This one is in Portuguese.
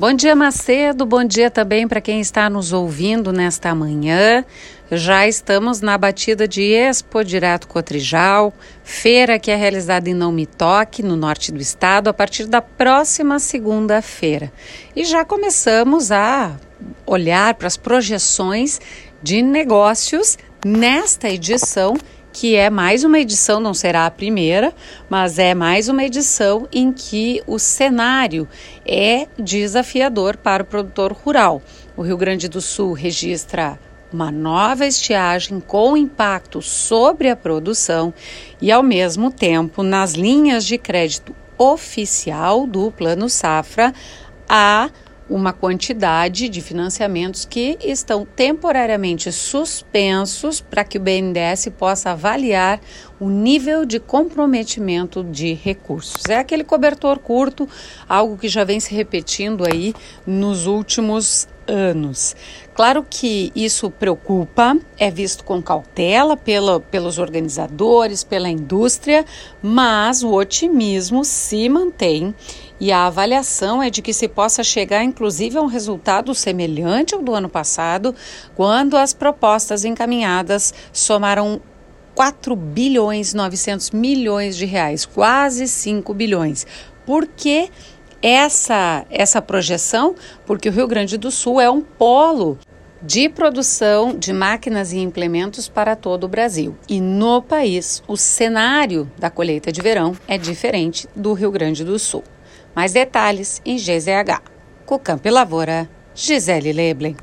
Bom dia, Macedo. Bom dia também para quem está nos ouvindo nesta manhã. Já estamos na batida de Expo Direto Cotrijal, feira que é realizada em Não Me Toque, no norte do estado, a partir da próxima segunda-feira. E já começamos a olhar para as projeções de negócios nesta edição que é mais uma edição, não será a primeira, mas é mais uma edição em que o cenário é desafiador para o produtor rural. O Rio Grande do Sul registra uma nova estiagem com impacto sobre a produção e, ao mesmo tempo, nas linhas de crédito oficial do Plano Safra, há uma quantidade de financiamentos que estão temporariamente suspensos para que o BNDES possa avaliar o nível de comprometimento de recursos. É aquele cobertor curto, algo que já vem se repetindo aí nos últimos anos. Claro que isso preocupa, é visto com cautela pela, pelos organizadores, pela indústria, mas o otimismo se mantém e a avaliação é de que se possa chegar, inclusive, a um resultado semelhante ao do ano passado, quando as propostas encaminhadas somaram 4 bilhões 900 milhões de reais, quase 5 bilhões. Por que essa, essa projeção? Porque o Rio Grande do Sul é um polo de produção de máquinas e implementos para todo o Brasil. E no país, o cenário da colheita de verão é diferente do Rio Grande do Sul. Mais detalhes em GZH. E Lavoura, Gisele Leblen.